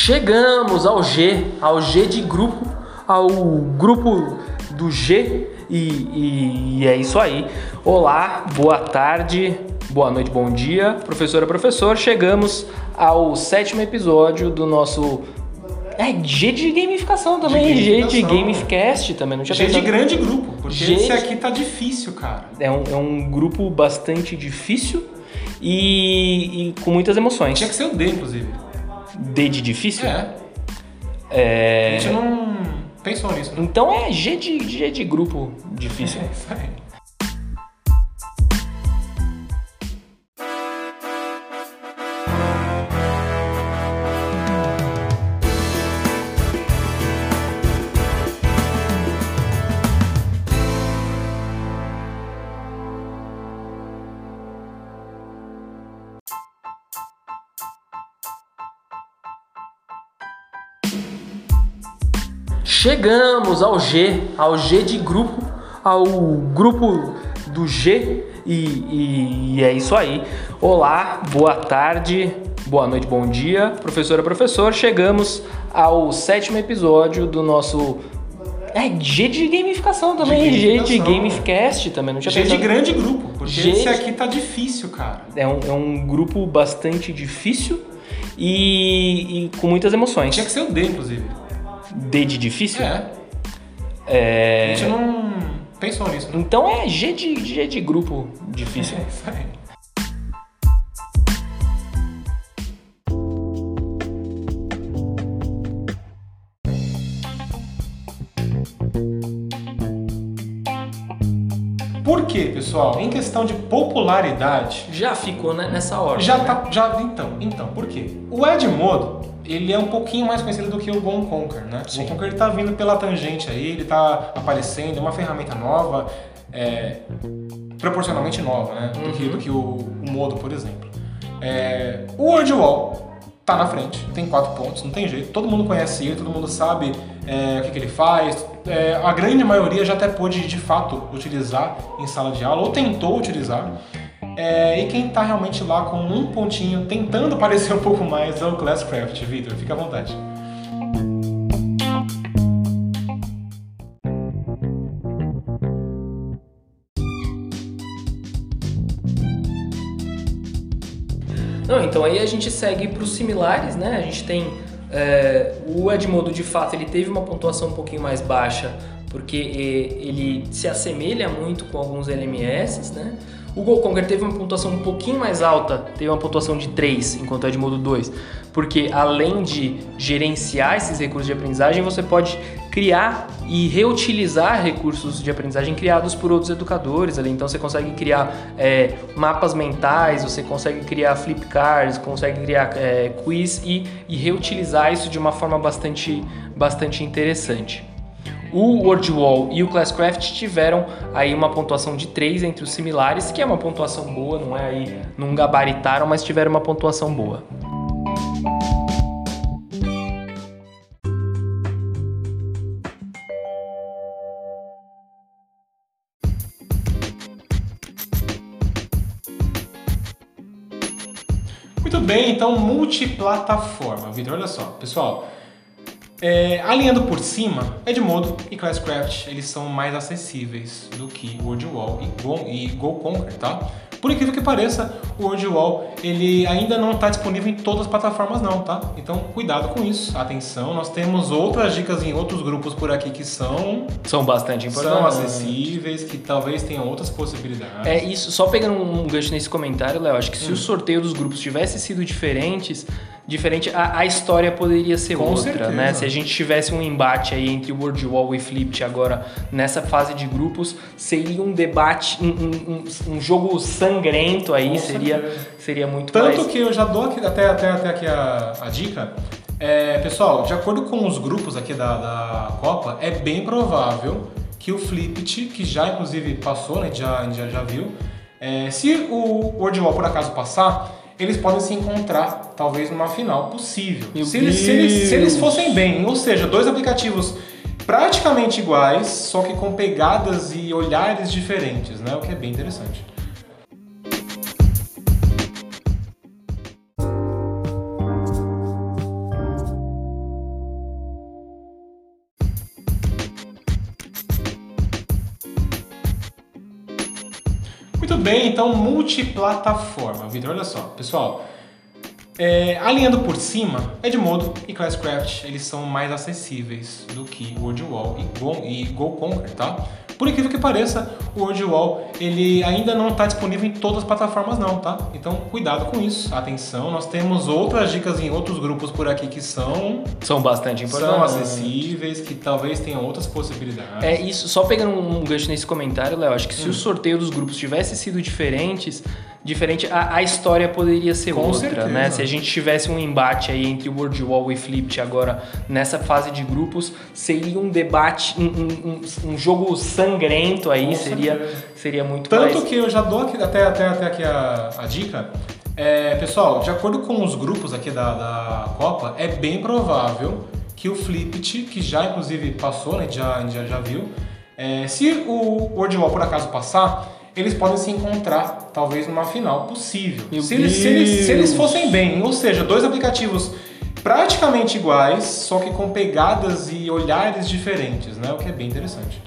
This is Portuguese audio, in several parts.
Chegamos ao G, ao G de grupo, ao grupo do G e, e, e é isso aí. Olá, boa tarde, boa noite, bom dia, professora, professor. Chegamos ao sétimo episódio do nosso é, G de gamificação também, De G de gamificação. Gamecast também, não tinha G de pensado. grande grupo, porque G- esse aqui tá difícil, cara. É um, é um grupo bastante difícil e, e com muitas emoções. Tinha que ser o D, inclusive. D de difícil? É. É. A gente não pensou nisso, né? Então é G de, G de grupo difícil. É isso aí. Chegamos ao G, ao G de grupo, ao grupo do G e, e- e é isso aí. Olá, boa tarde, boa noite, bom dia, professora, professor. Chegamos ao sétimo episódio do nosso é, G de gamificação também, De G de gamificação. Gamecast também, não tinha G de pensado. grande grupo, porque G esse de- aqui tá difícil, cara. É um, é um grupo bastante difícil e, e com muitas emoções. Tinha que ser o D, inclusive. D de difícil? É. É. A gente não pensou nisso, né? Então é G de, G de grupo difícil. É isso aí. Por quê, pessoal? Em questão de popularidade, Já ficou né, nessa ordem. já né? tá. Já, então, então, por quê? O Edmodo, ele é um pouquinho mais conhecido do que o Go Conquer, né? Sim. O Go Conquer ele tá vindo pela tangente aí, ele tá aparecendo, é uma ferramenta nova, é, proporcionalmente nova, né? Do que, Uhum. do que o, o Modo, por exemplo. É, o WordWall tá na frente, tem quatro pontos, não tem jeito. Todo mundo conhece ele, todo mundo sabe é, o que, que ele faz. É, a grande maioria já até pôde, de fato, utilizar em sala de aula, ou tentou utilizar. É, e quem tá realmente lá com um pontinho, tentando parecer um pouco mais, é o Classcraft, Vitor. Fica à vontade. Não, então aí a gente segue para os similares, né? A gente tem é, o Edmodo, de fato, ele teve uma pontuação um pouquinho mais baixa, porque ele se assemelha muito com alguns LMS, né? O Go Conquer teve uma pontuação um pouquinho mais alta, teve uma pontuação de 3, enquanto o Edmodo 2, porque além de gerenciar esses recursos de aprendizagem, você pode criar e reutilizar recursos de aprendizagem criados por outros educadores ali. Então você consegue criar é, mapas mentais, você consegue criar flipcards, consegue criar é, quiz e, e reutilizar isso de uma forma bastante, bastante interessante. O WordWall e o Classcraft tiveram aí uma pontuação de 3 entre os similares, que é uma pontuação boa, não é aí, não gabaritaram, mas tiveram uma pontuação boa. Muito bem, então multiplataforma. Vitor, olha só, pessoal. É, alinhando por cima, Edmodo e Classcraft eles são mais acessíveis do que WordWall e Go, e Go Conquer, tá? Por incrível que pareça, o WordWall ele ainda não está disponível em todas as plataformas não, tá? Então cuidado com isso, atenção. Nós temos outras dicas em outros grupos por aqui que são, São bastante importantes. são acessíveis, que talvez tenham outras possibilidades. É isso, só pegando um gancho nesse comentário, Léo, acho que se o sorteio dos grupos tivesse sido diferentes, diferente, a, a história poderia ser Com outra, certeza. né? Se a gente tivesse um embate aí entre o WordWall e Flipped agora nessa fase de grupos, seria um debate, um, um- um- jogo sangrento aí, Com seria, certeza. seria muito Tanto mais... que eu já dou aqui, até, até, até aqui a, a dica. É, pessoal, de acordo com os grupos aqui da, da Copa, é bem provável que o Flipped, que já inclusive passou, né, já, já, já viu, é, se o WordWall por acaso passar, eles podem se encontrar talvez numa final possível. Se eles, se, eles, se eles fossem bem, ou seja, dois aplicativos praticamente iguais, só que com pegadas e olhares diferentes, né? O que é bem interessante. Bem, então multiplataforma. Vitor, olha só, pessoal. É, alinhando por cima, Edmodo e Classcraft eles são mais acessíveis do que World Wall e Go, e Go Conquer, tá? Por incrível que pareça, o World Wall ele ainda não está disponível em todas as plataformas não, tá? Então cuidado com isso, atenção. Nós temos outras dicas em outros grupos por aqui que são são bastante importantes, são acessíveis, que talvez tenham outras possibilidades. É isso. Só pegando um gancho nesse comentário, Léo, acho que se hum. o sorteio dos grupos tivesse sido diferentes diferente, a, a história poderia ser Com outra, certeza. né? Se a gente tivesse um embate aí entre World Wall e Flipped agora nessa fase de grupos, seria um debate, um, um, um jogo sangrento aí, seria, seria muito Tanto mais... que eu já dou aqui, até, até, até aqui a, a dica, é, pessoal, de acordo com os grupos aqui da, da Copa, é bem provável que o Flipped, que já inclusive passou, né, já, já, já viu, é, se o World Wall por acaso passar, eles podem se encontrar, talvez, numa final possível. Se eles, se eles, se, eles, fossem bem, ou seja, dois aplicativos praticamente iguais, só que com pegadas e olhares diferentes, né? O que é bem interessante.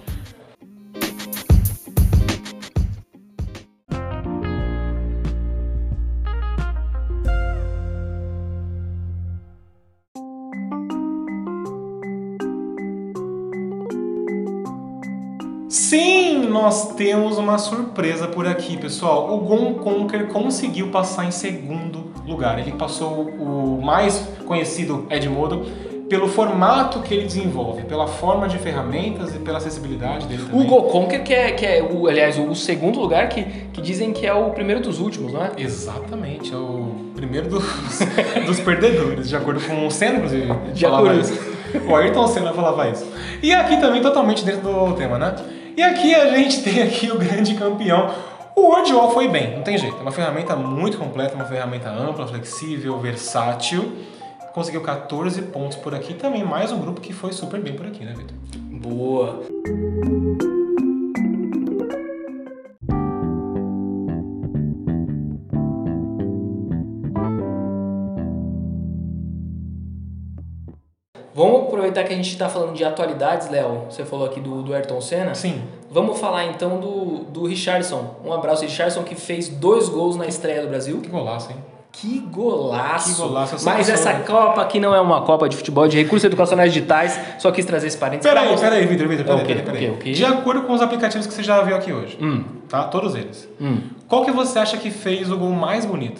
Sim, nós temos uma surpresa por aqui, pessoal. O Gon Conquer conseguiu passar em segundo lugar. Ele passou o mais conhecido Edmodo pelo formato que ele desenvolve, pela forma de ferramentas e pela acessibilidade dele também. O Go Conquer, que é, que é o, aliás, o segundo lugar que, que dizem que é o primeiro dos últimos, não é? Exatamente, é o primeiro dos, dos perdedores, de acordo com o Senna, inclusive. De acordo. Isso. O Ayrton Senna falava isso. E aqui também totalmente dentro do tema, né? E aqui a gente tem aqui o grande campeão. O WordWall foi bem, não tem jeito. É uma ferramenta muito completa, uma ferramenta ampla, flexível, versátil. Conseguiu 14 pontos por aqui. Também mais um grupo que foi super bem por aqui, né, Vitor? Boa! Vamos aproveitar que a gente está falando de atualidades, Léo. Você falou aqui do, do Ayrton Senna. Sim. Vamos falar então do, do Richardson. Um abraço, Richardson, que fez dois gols na estreia do Brasil. Que golaço, hein? Que golaço! Que golaço. Mas essa Copa aqui não é uma Copa de futebol de recursos educacionais digitais, só quis trazer esse parênteses. Peraí, peraí, Vitor, Vitor, peraí, okay, peraí, peraí. Okay, De acordo com os aplicativos que você já viu aqui hoje, hum. tá? Todos eles. Hum. Qual que você acha que fez o gol mais bonito?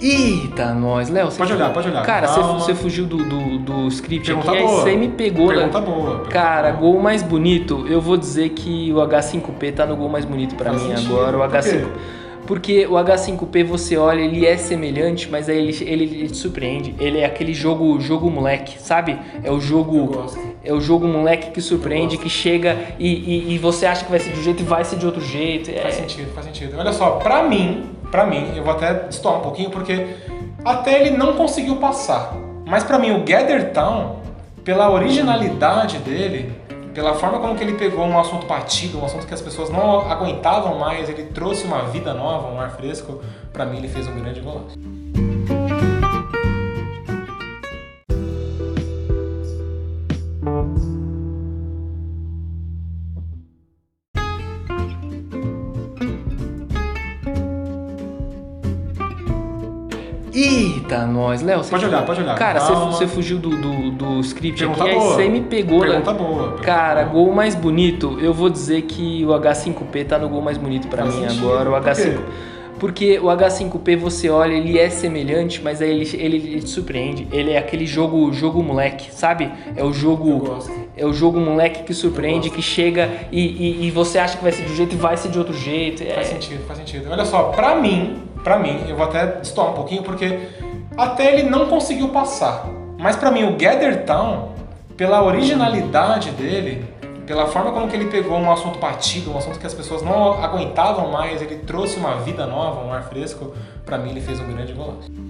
Eita, nós. Léo, Pode olhar, pode olhar. Cara, você fugiu do, do, do script Pergunta aqui, boa. aí você me pegou. Pergunta boa. Pergunta Cara, gol mais bonito, eu vou dizer que o H5P tá no gol mais bonito para mim sentido. agora. O Por H5 quê? Porque o H5P você olha, ele é semelhante, mas aí ele, ele, ele te surpreende. Ele é aquele jogo jogo moleque, sabe? É o Eu jogo é o jogo moleque que surpreende, que chega e, e, e você acha que vai ser de um jeito e vai ser de outro jeito. É, Faz sentido, faz sentido. Olha só, pra mim, pra mim, eu vou até destoar um pouquinho porque até ele não conseguiu passar. Mas pra mim o Gather Town, pela originalidade dele, pela forma como que ele pegou um assunto batido, um assunto que as pessoas não aguentavam mais, ele trouxe uma vida nova, um ar fresco, pra mim ele fez um grande golaço. Eita, nós, Léo. você Pode olhar, pode olhar. Cara, você, Calma. você fugiu do, do, do script Pergunta aqui, aí boa. você me pegou. né? Pergunta boa. pergunta Cara, boa. gol mais bonito, eu vou dizer que o H5P tá no gol mais bonito pra Faz mim sentido. agora. O Por quê? H5 Porque o H5P você olha, ele é semelhante, mas aí ele, ele, ele te surpreende. Ele é aquele jogo jogo moleque, sabe? É o Eu jogo é o jogo moleque que surpreende, que chega e, e, e você acha que vai ser de um jeito e vai ser de outro jeito. É, Faz sentido, faz sentido. Olha só, pra mim, pra mim, eu vou até destoar um pouquinho porque até ele não conseguiu passar. Mas pra mim o Gather Town, pela originalidade dele, pela forma como que ele pegou um assunto batido, um assunto que as pessoas não aguentavam mais, ele trouxe uma vida nova, um ar fresco, pra mim ele fez um grande golaço.